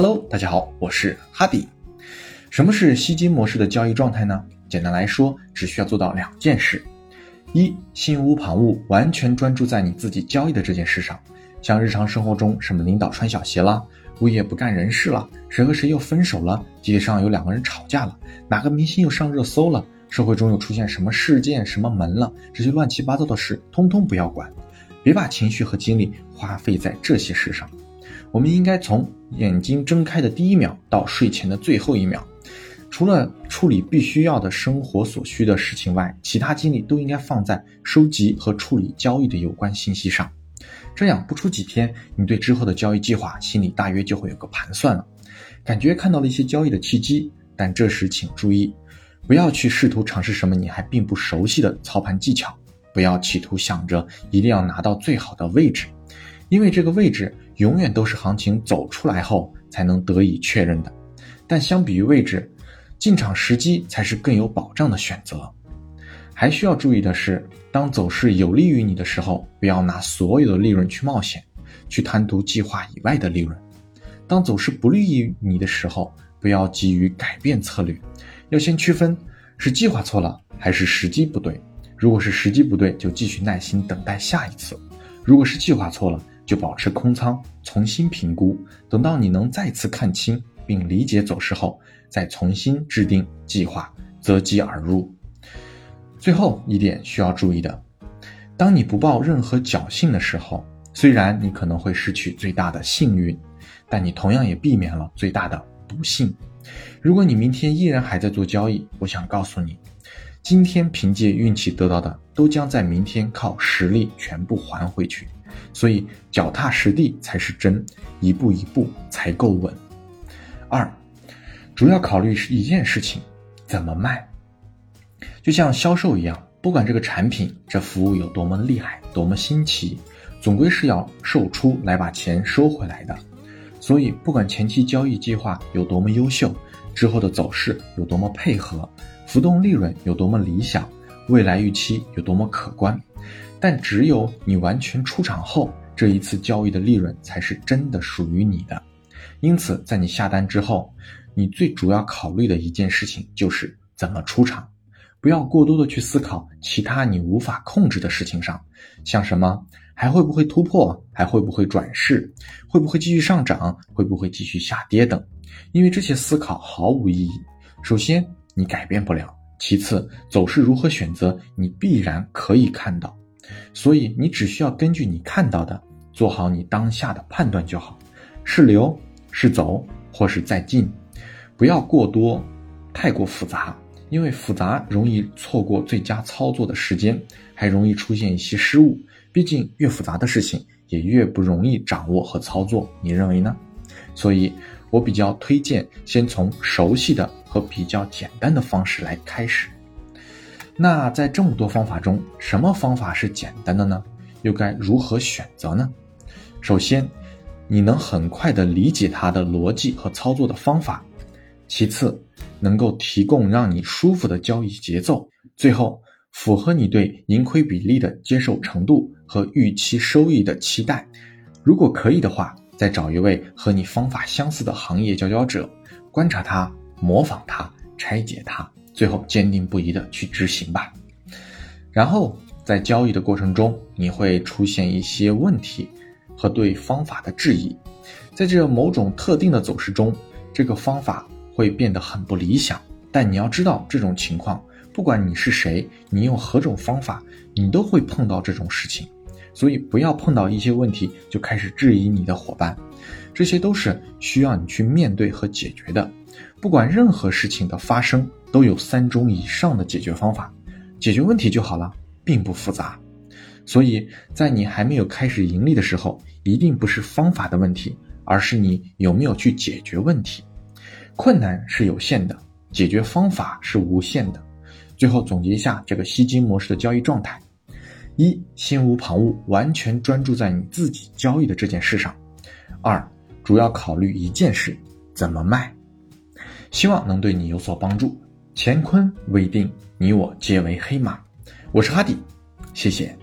Hello，大家好，我是哈迪。什么是吸金模式的交易状态呢？简单来说，只需要做到两件事：一，心无旁骛，完全专注在你自己交易的这件事上。像日常生活中，什么领导穿小鞋了，物业不干人事了，谁和谁又分手了，街上有两个人吵架了，哪个明星又上热搜了，社会中又出现什么事件、什么门了，这些乱七八糟的事，通通不要管，别把情绪和精力花费在这些事上。我们应该从眼睛睁开的第一秒到睡前的最后一秒，除了处理必须要的生活所需的事情外，其他精力都应该放在收集和处理交易的有关信息上。这样不出几天，你对之后的交易计划心里大约就会有个盘算了，感觉看到了一些交易的契机。但这时请注意，不要去试图尝试什么你还并不熟悉的操盘技巧，不要企图想着一定要拿到最好的位置，因为这个位置。永远都是行情走出来后才能得以确认的，但相比于位置，进场时机才是更有保障的选择。还需要注意的是，当走势有利于你的时候，不要拿所有的利润去冒险，去贪图计划以外的利润；当走势不利于你的时候，不要急于改变策略，要先区分是计划错了还是时机不对。如果是时机不对，就继续耐心等待下一次；如果是计划错了，就保持空仓，重新评估，等到你能再次看清并理解走势后，再重新制定计划，择机而入。最后一点需要注意的，当你不抱任何侥幸的时候，虽然你可能会失去最大的幸运，但你同样也避免了最大的不幸。如果你明天依然还在做交易，我想告诉你，今天凭借运气得到的，都将在明天靠实力全部还回去。所以脚踏实地才是真，一步一步才够稳。二，主要考虑是一件事情，怎么卖。就像销售一样，不管这个产品、这服务有多么厉害、多么新奇，总归是要售出来把钱收回来的。所以，不管前期交易计划有多么优秀，之后的走势有多么配合，浮动利润有多么理想，未来预期有多么可观。但只有你完全出场后，这一次交易的利润才是真的属于你的。因此，在你下单之后，你最主要考虑的一件事情就是怎么出场，不要过多的去思考其他你无法控制的事情上，像什么还会不会突破，还会不会转势，会不会继续上涨，会不会继续下跌等，因为这些思考毫无意义。首先，你改变不了；其次，走势如何选择，你必然可以看到。所以你只需要根据你看到的做好你当下的判断就好，是留是走或是再进，不要过多，太过复杂，因为复杂容易错过最佳操作的时间，还容易出现一些失误。毕竟越复杂的事情也越不容易掌握和操作，你认为呢？所以我比较推荐先从熟悉的和比较简单的方式来开始。那在这么多方法中，什么方法是简单的呢？又该如何选择呢？首先，你能很快的理解它的逻辑和操作的方法；其次，能够提供让你舒服的交易节奏；最后，符合你对盈亏比例的接受程度和预期收益的期待。如果可以的话，再找一位和你方法相似的行业佼佼者，观察他，模仿他，拆解他。最后坚定不移的去执行吧，然后在交易的过程中，你会出现一些问题和对方法的质疑，在这某种特定的走势中，这个方法会变得很不理想。但你要知道，这种情况，不管你是谁，你用何种方法，你都会碰到这种事情。所以不要碰到一些问题就开始质疑你的伙伴，这些都是需要你去面对和解决的。不管任何事情的发生。都有三种以上的解决方法，解决问题就好了，并不复杂。所以在你还没有开始盈利的时候，一定不是方法的问题，而是你有没有去解决问题。困难是有限的，解决方法是无限的。最后总结一下这个吸金模式的交易状态：一、心无旁骛，完全专注在你自己交易的这件事上；二、主要考虑一件事，怎么卖。希望能对你有所帮助。乾坤未定，你我皆为黑马。我是哈迪，谢谢。